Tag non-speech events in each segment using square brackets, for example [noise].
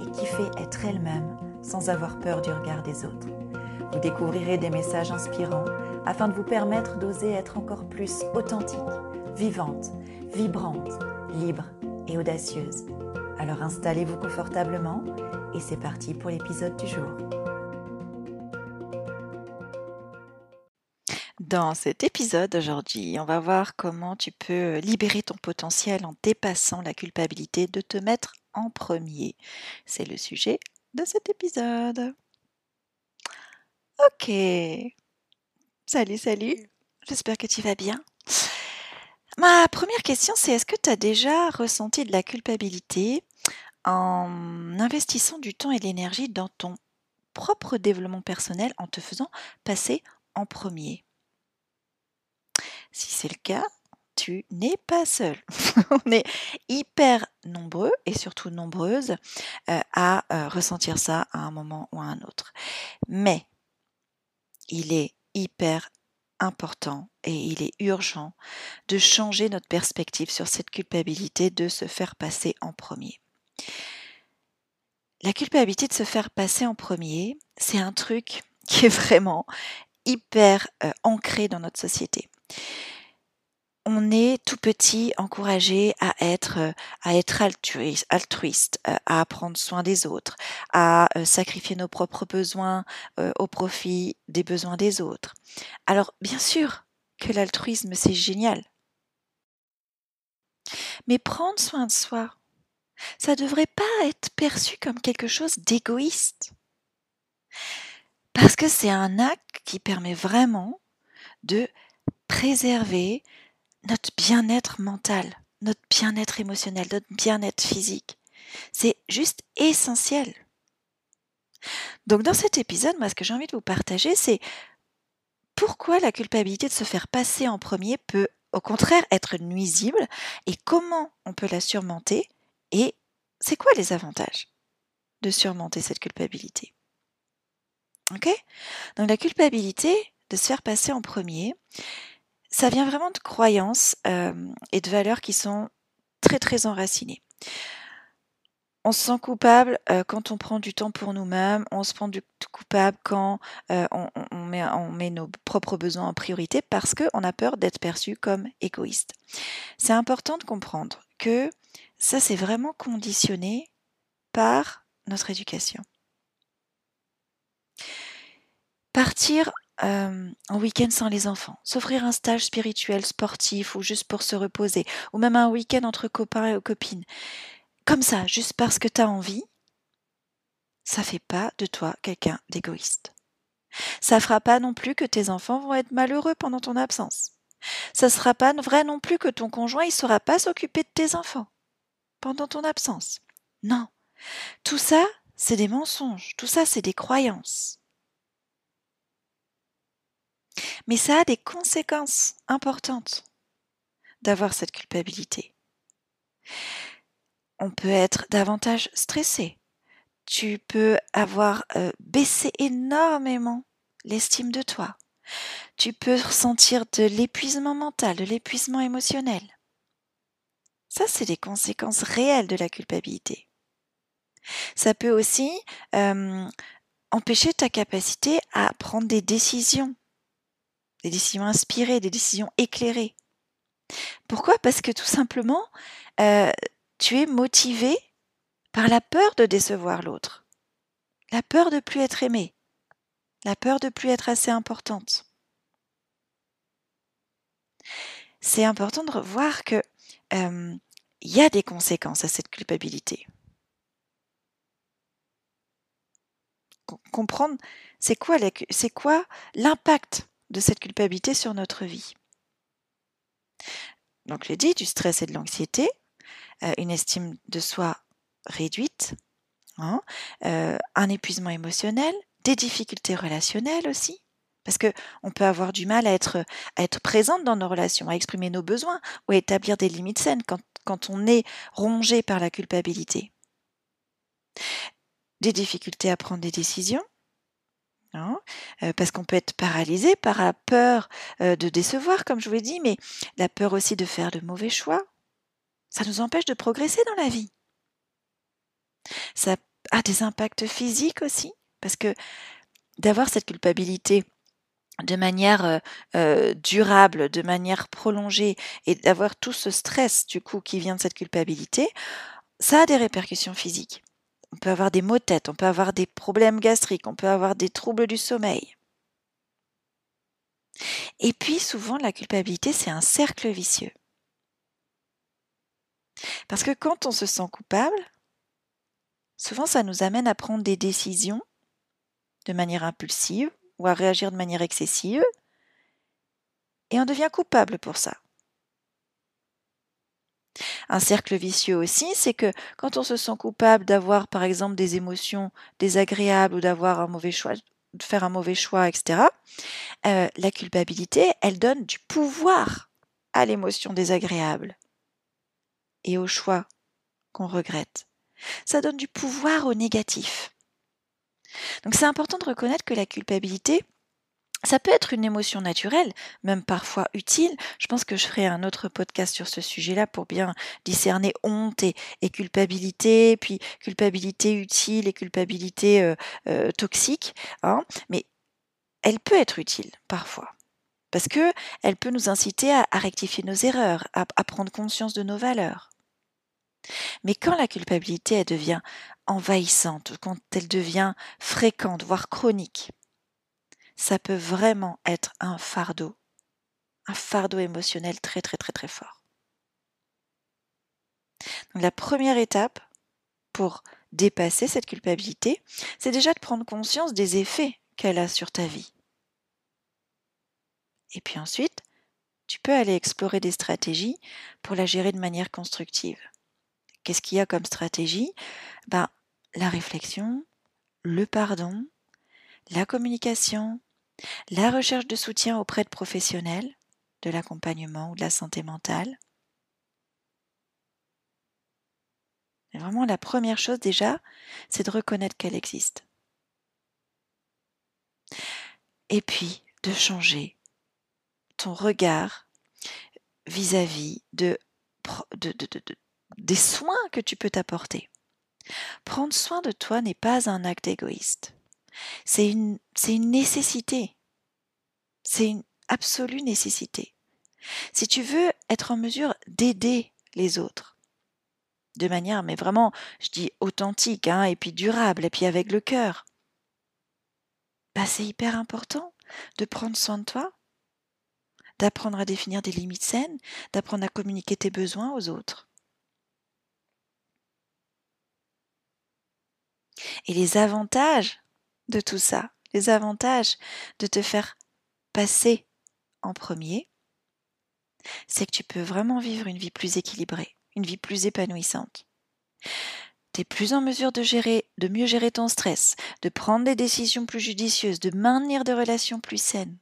et qui fait être elles-mêmes sans avoir peur du regard des autres. Vous découvrirez des messages inspirants afin de vous permettre d'oser être encore plus authentique, vivante, vibrante, libre et audacieuse. Alors installez-vous confortablement et c'est parti pour l'épisode du jour. Dans cet épisode aujourd'hui, on va voir comment tu peux libérer ton potentiel en dépassant la culpabilité de te mettre en premier. C'est le sujet de cet épisode. Ok. Salut, salut. J'espère que tu vas bien. Ma première question, c'est est-ce que tu as déjà ressenti de la culpabilité en investissant du temps et de l'énergie dans ton propre développement personnel en te faisant passer en premier? Si c'est le cas, tu n'es pas seul. [laughs] On est hyper nombreux et surtout nombreuses euh, à euh, ressentir ça à un moment ou à un autre. Mais il est hyper important et il est urgent de changer notre perspective sur cette culpabilité de se faire passer en premier. La culpabilité de se faire passer en premier, c'est un truc [laughs] qui est vraiment hyper euh, ancré dans notre société on est tout petit encouragé à être euh, à être altruiste, euh, à prendre soin des autres, à euh, sacrifier nos propres besoins au profit des besoins des autres. Alors bien sûr que l'altruisme c'est génial. Mais prendre soin de soi, ça ne devrait pas être perçu comme quelque chose d'égoïste. Parce que c'est un acte qui permet vraiment de préserver notre bien-être mental, notre bien-être émotionnel, notre bien-être physique. C'est juste essentiel. Donc dans cet épisode, moi ce que j'ai envie de vous partager, c'est pourquoi la culpabilité de se faire passer en premier peut au contraire être nuisible et comment on peut la surmonter et c'est quoi les avantages de surmonter cette culpabilité. Ok? Donc la culpabilité de se faire passer en premier, ça vient vraiment de croyances et de valeurs qui sont très très enracinées. On se sent coupable quand on prend du temps pour nous-mêmes, on se prend du coupable quand on, met, on, met, nos propres besoins en priorité parce qu'on a peur d'être perçu comme égoïste. C'est important de comprendre que ça c'est vraiment conditionné par notre éducation. Partir en week-end sans les enfants, s'offrir un stage spirituel, sportif ou juste pour se reposer, ou même un week-end entre copains et copines, comme ça, juste parce que tu as envie, ça fait pas de toi quelqu'un d'égoïste. Ça fera pas non plus que tes enfants vont être malheureux pendant ton absence. Ça sera pas vrai non plus que ton conjoint il saura pas s'occuper de tes enfants pendant ton absence. Non. Tout ça, c'est des mensonges. Tout ça, c'est des croyances. Mais ça a des conséquences importantes d'avoir cette culpabilité. On peut être davantage stressé. Tu peux avoir euh, baissé énormément l'estime de toi. Tu peux ressentir de l'épuisement mental, de l'épuisement émotionnel. Ça, c'est des conséquences réelles de la culpabilité. Ça peut aussi euh, empêcher ta capacité à prendre des décisions des décisions inspirées, des décisions éclairées. Pourquoi? Parce que tout simplement, euh, tu es motivé par la peur de décevoir l'autre, la peur de plus être aimé, la peur de plus être assez importante. C'est important de revoir que euh, il y a des conséquences à cette culpabilité. Comprendre c'est quoi l'impact de cette culpabilité sur notre vie. Donc, j'ai dit du stress et de l'anxiété, euh, une estime de soi réduite, hein, euh, un épuisement émotionnel, des difficultés relationnelles aussi. Parce que on peut avoir du mal à être, à présente dans nos relations, à exprimer nos besoins ou à établir des limites saines quand on est rongé par la culpabilité. Des difficultés à prendre des décisions, hein, parce qu'on peut être paralysé par la peur de décevoir, comme je vous l'ai dit, mais la peur aussi de faire de mauvais choix. Ça nous empêche de progresser dans la vie. Ça a des impacts physiques aussi, parce que d'avoir cette culpabilité de manière durable, de manière prolongée, et d'avoir tout ce stress du coup qui vient de cette culpabilité, ça a des répercussions physiques. On peut avoir des maux de tête, on peut avoir des problèmes gastriques, on peut avoir des troubles du sommeil. Et puis souvent la culpabilité, c'est un cercle vicieux. Parce que quand on se sent coupable, souvent ça nous amène à prendre des décisions de manière impulsive ou à réagir de manière excessive, et on devient coupable pour ça. Un cercle vicieux aussi, c'est que quand on se sent coupable d'avoir par exemple des émotions désagréables ou d'avoir un mauvais choix, de faire un mauvais choix, etc., euh, la culpabilité, elle donne du pouvoir à l'émotion désagréable et au choix qu'on regrette. Ça donne du pouvoir au négatif. Donc c'est important de reconnaître que la culpabilité, ça peut être une émotion naturelle, même parfois utile. Je pense que je ferai un autre podcast sur ce sujet-là pour bien discerner honte et, culpabilité, puis culpabilité utile et culpabilité euh, euh, toxique. Hein. Mais elle peut être utile parfois. Parce que elle peut nous inciter à, rectifier nos erreurs, à, prendre conscience de nos valeurs. Mais quand la culpabilité devient envahissante, quand elle devient fréquente, voire chronique, ça peut vraiment être un fardeau, un fardeau émotionnel très très très très fort. Donc la première étape pour dépasser cette culpabilité, c'est déjà de prendre conscience des effets qu'elle a sur ta vie. Et puis ensuite, tu peux aller explorer des stratégies pour la gérer de manière constructive. Qu'est-ce qu'il y a comme stratégie? Ben, La réflexion, le pardon, la communication, la recherche de soutien auprès de professionnels, de l'accompagnement ou de la santé mentale. Vraiment, la première chose déjà, c'est de reconnaître qu'elle existe. Et puis, de changer ton regard vis-à-vis de, de, de, des soins que tu peux t'apporter. Prendre soin de toi n'est pas un acte égoïste. C'est une, c'est une nécessité. C'est une absolue nécessité. Si tu veux être en mesure d'aider les autres, de manière, mais vraiment, je dis authentique, hein, et puis durable, et puis avec le cœur, bah c'est hyper important de prendre soin de toi, d'apprendre à définir des limites saines, d'apprendre à communiquer tes besoins aux autres. Et les avantages de tout ça, les avantages de te faire passer en premier, c'est que tu peux vraiment vivre une vie plus équilibrée, une vie plus épanouissante. Tu es plus en mesure de gérer, de mieux gérer ton stress, de prendre des décisions plus judicieuses, de maintenir des relations plus saines.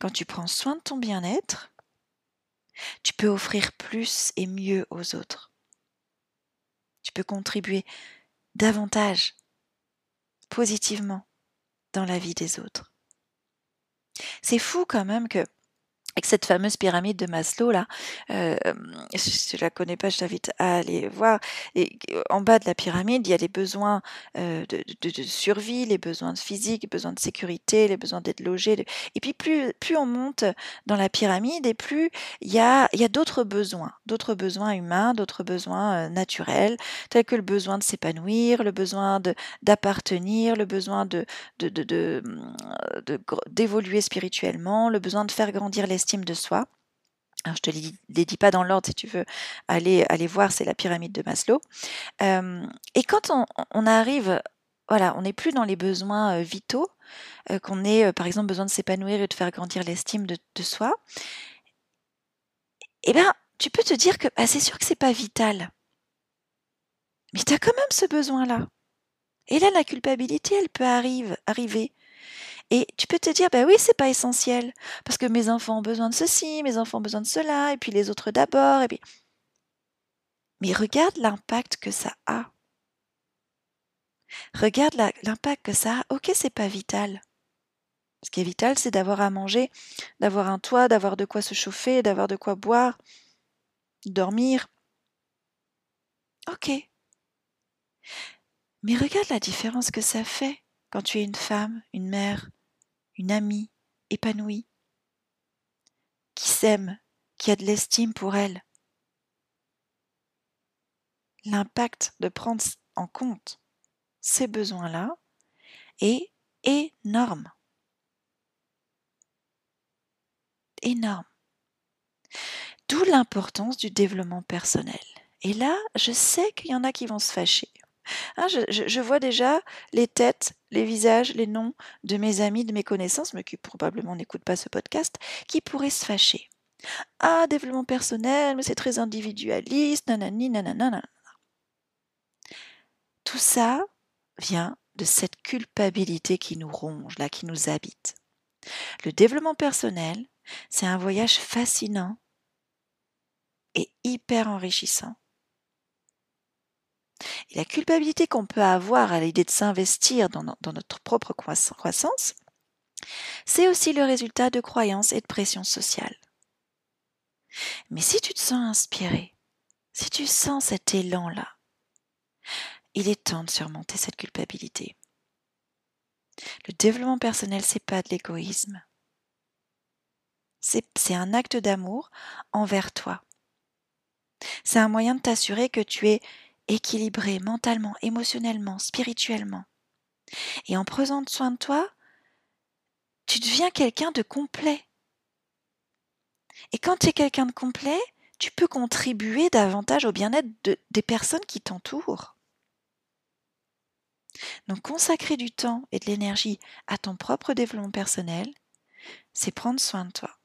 Quand tu prends soin de ton bien-être, tu peux offrir plus et mieux aux autres. Tu peux contribuer davantage positivement dans la vie des autres. C'est fou quand même que avec cette fameuse pyramide de Maslow là, euh, je, ne la connais pas, je t'invite à aller voir. Et en bas de la pyramide, il y a les besoins euh, de, de, survie, les besoins physiques, les besoins de sécurité, les besoins d'être logé. Et puis plus plus on monte dans la pyramide, et plus il y a d'autres besoins, d'autres besoins humains, d'autres besoins euh, naturels, tels que le besoin de s'épanouir, le besoin de d'appartenir, le besoin de de d'évoluer spirituellement, le besoin de faire grandir les estime de soi. Alors, je te les, les dis pas dans l'ordre si tu veux aller, aller voir, c'est la pyramide de Maslow. Euh, et quand on, arrive, voilà, on n'est plus dans les besoins euh, vitaux, euh, qu'on ait par exemple besoin de s'épanouir et de faire grandir l'estime de, soi, eh bien, tu peux te dire que bah, c'est sûr que c'est pas vital. Mais tu as quand même ce besoin-là. Et là, la culpabilité, elle peut arriver. Et tu peux te dire, ben oui, c'est pas essentiel, parce que mes enfants ont besoin de ceci, mes enfants ont besoin de cela, et puis les autres d'abord, et puis. Mais regarde l'impact que ça a. Regarde l'impact que ça a. Ok, c'est pas vital. Ce qui est vital, c'est d'avoir à manger, d'avoir un toit, d'avoir de quoi se chauffer, d'avoir de quoi boire, dormir. Ok. Mais regarde la différence que ça fait quand tu es une femme, une mère, une amie épanouie, qui s'aime, qui a de l'estime pour elle. L'impact de prendre en compte ces besoins-là est énorme. Énorme. D'où l'importance du développement personnel. Et là, je sais qu'il y en a qui vont se fâcher. Hein, je, vois déjà les têtes, les visages, les noms de mes amis, de mes connaissances, mais qui probablement n'écoutent pas ce podcast, qui pourraient se fâcher. Ah, développement personnel, mais c'est très individualiste, nanani, nanana. Tout ça vient de cette culpabilité qui nous ronge, là, qui nous habite. Le développement personnel, c'est un voyage fascinant et hyper enrichissant. Et la culpabilité qu'on peut avoir à l'idée de s'investir dans, notre propre croissance, c'est aussi le résultat de croyances et de pression sociale. Mais si tu te sens inspiré, si tu sens cet élan-là, il est temps de surmonter cette culpabilité. Le développement personnel, c'est pas de l'égoïsme. C'est un acte d'amour envers toi. C'est un moyen de t'assurer que tu es équilibré mentalement, émotionnellement, spirituellement. Et en prenant soin de toi, tu deviens quelqu'un de complet. Et quand tu es quelqu'un de complet, tu peux contribuer davantage au bien-être des personnes qui t'entourent. Donc consacrer du temps et de l'énergie à ton propre développement personnel, c'est prendre soin de toi.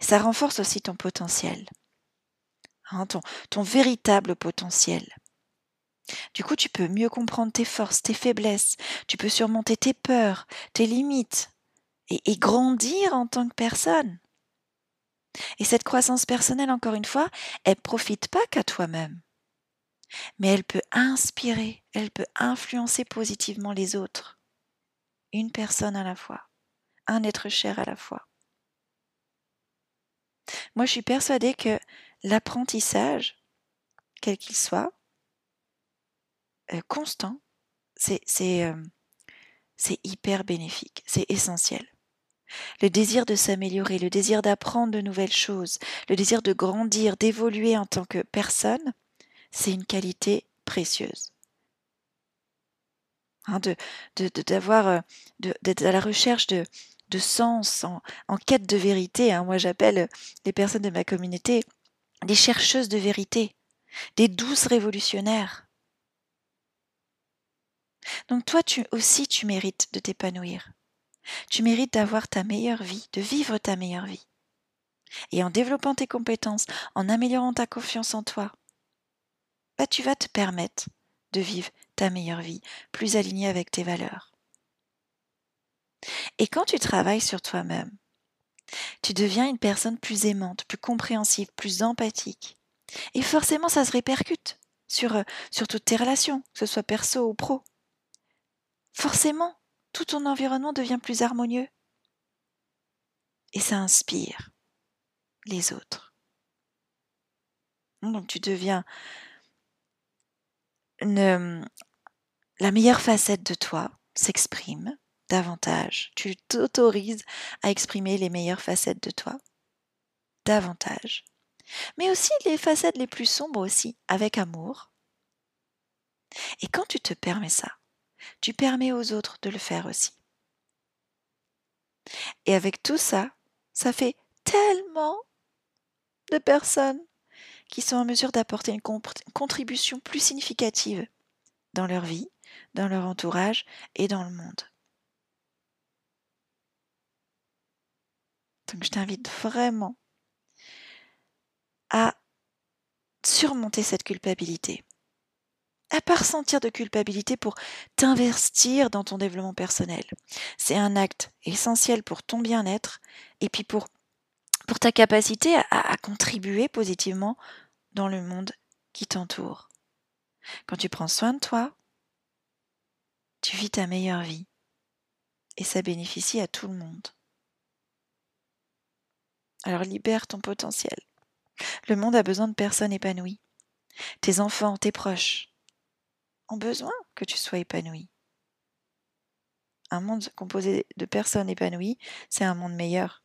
Ça renforce aussi ton potentiel. Hein, ton, véritable potentiel. Du coup, tu peux mieux comprendre tes forces, tes faiblesses, tu peux surmonter tes peurs, tes limites, et, et grandir en tant que personne. Et cette croissance personnelle, encore une fois, elle ne profite pas qu'à toi-même, mais elle peut inspirer, elle peut influencer positivement les autres. Une personne à la fois, un être cher à la fois. Moi, je suis persuadée que l'apprentissage, quel qu'il soit, euh, constant, euh, c'est hyper bénéfique, c'est essentiel. Le désir de s'améliorer, le désir d'apprendre de nouvelles choses, le désir de grandir, d'évoluer en tant que personne, c'est une qualité précieuse. Hein, de d'avoir euh, d'être à la recherche de, sens, en, quête de vérité. Hein. Moi, j'appelle les personnes de ma communauté des chercheuses de vérité, des douces révolutionnaires. Donc toi tu aussi tu mérites de t'épanouir. Tu mérites d'avoir ta meilleure vie, de vivre ta meilleure vie. Et en développant tes compétences, en améliorant ta confiance en toi, bah, tu vas te permettre de vivre ta meilleure vie, plus alignée avec tes valeurs. Et quand tu travailles sur toi-même, tu deviens une personne plus aimante, plus compréhensive, plus empathique. Et forcément, ça se répercute sur, euh, sur toutes tes relations, que ce soit perso ou pro. Forcément, tout ton environnement devient plus harmonieux. Et ça inspire les autres. Donc tu deviens la meilleure facette de toi s'exprime davantage. Tu t'autorises à exprimer les meilleures facettes de toi davantage. Mais aussi les facettes les plus sombres aussi, avec amour. Et quand tu te permets ça, tu permets aux autres de le faire aussi. Et avec tout ça, ça fait tellement de personnes qui sont en mesure d'apporter une contribution plus significative dans leur vie, dans leur entourage et dans le monde. Donc je t'invite vraiment à surmonter cette culpabilité à pas ressentir de culpabilité pour t'investir dans ton développement personnel. C'est un acte essentiel pour ton bien-être et puis pour, ta capacité à contribuer positivement dans le monde qui t'entoure. Quand tu prends soin de toi, tu vis ta meilleure vie et ça bénéficie à tout le monde. Alors libère ton potentiel. Le monde a besoin de personnes épanouies. Tes enfants, tes proches, ont besoin que tu sois épanoui. Un monde composé de personnes épanouies, c'est un monde meilleur.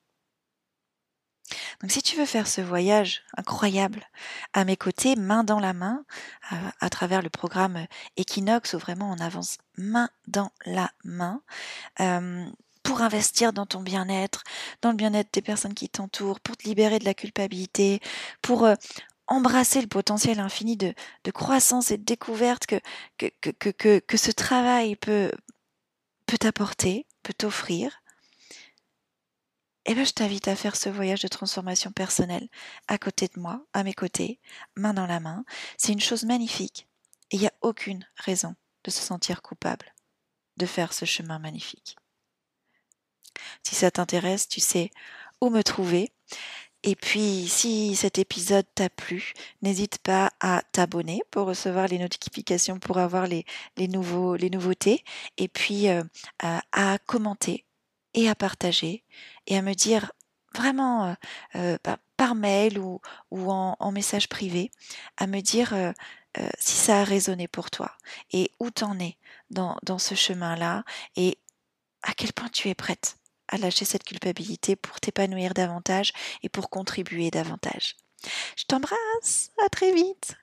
Donc si tu veux faire ce voyage incroyable à mes côtés, main dans la main, à, travers le programme Equinox où vraiment on avance main dans la main, euh, pour investir dans ton bien-être, dans le bien-être des personnes qui t'entourent, pour te libérer de la culpabilité, pour euh, embrasser le potentiel infini de, croissance et de découverte que, ce travail peut, peut t'apporter, peut t'offrir, eh bien, je t'invite à faire ce voyage de transformation personnelle à côté de moi, à mes côtés, main dans la main. C'est une chose magnifique et il n'y a aucune raison de se sentir coupable de faire ce chemin magnifique. Si ça t'intéresse, tu sais où me trouver. Et puis, si cet épisode t'a plu, n'hésite pas à t'abonner pour recevoir les notifications, pour avoir les, les, nouveautés, et puis euh, à, commenter et à partager, et à me dire vraiment euh, euh, bah, par mail ou, en, message privé, à me dire si ça a résonné pour toi, et où t'en es dans, dans ce chemin-là, et à quel point tu es prête à lâcher cette culpabilité pour t'épanouir davantage et pour contribuer davantage. Je t'embrasse, à très vite.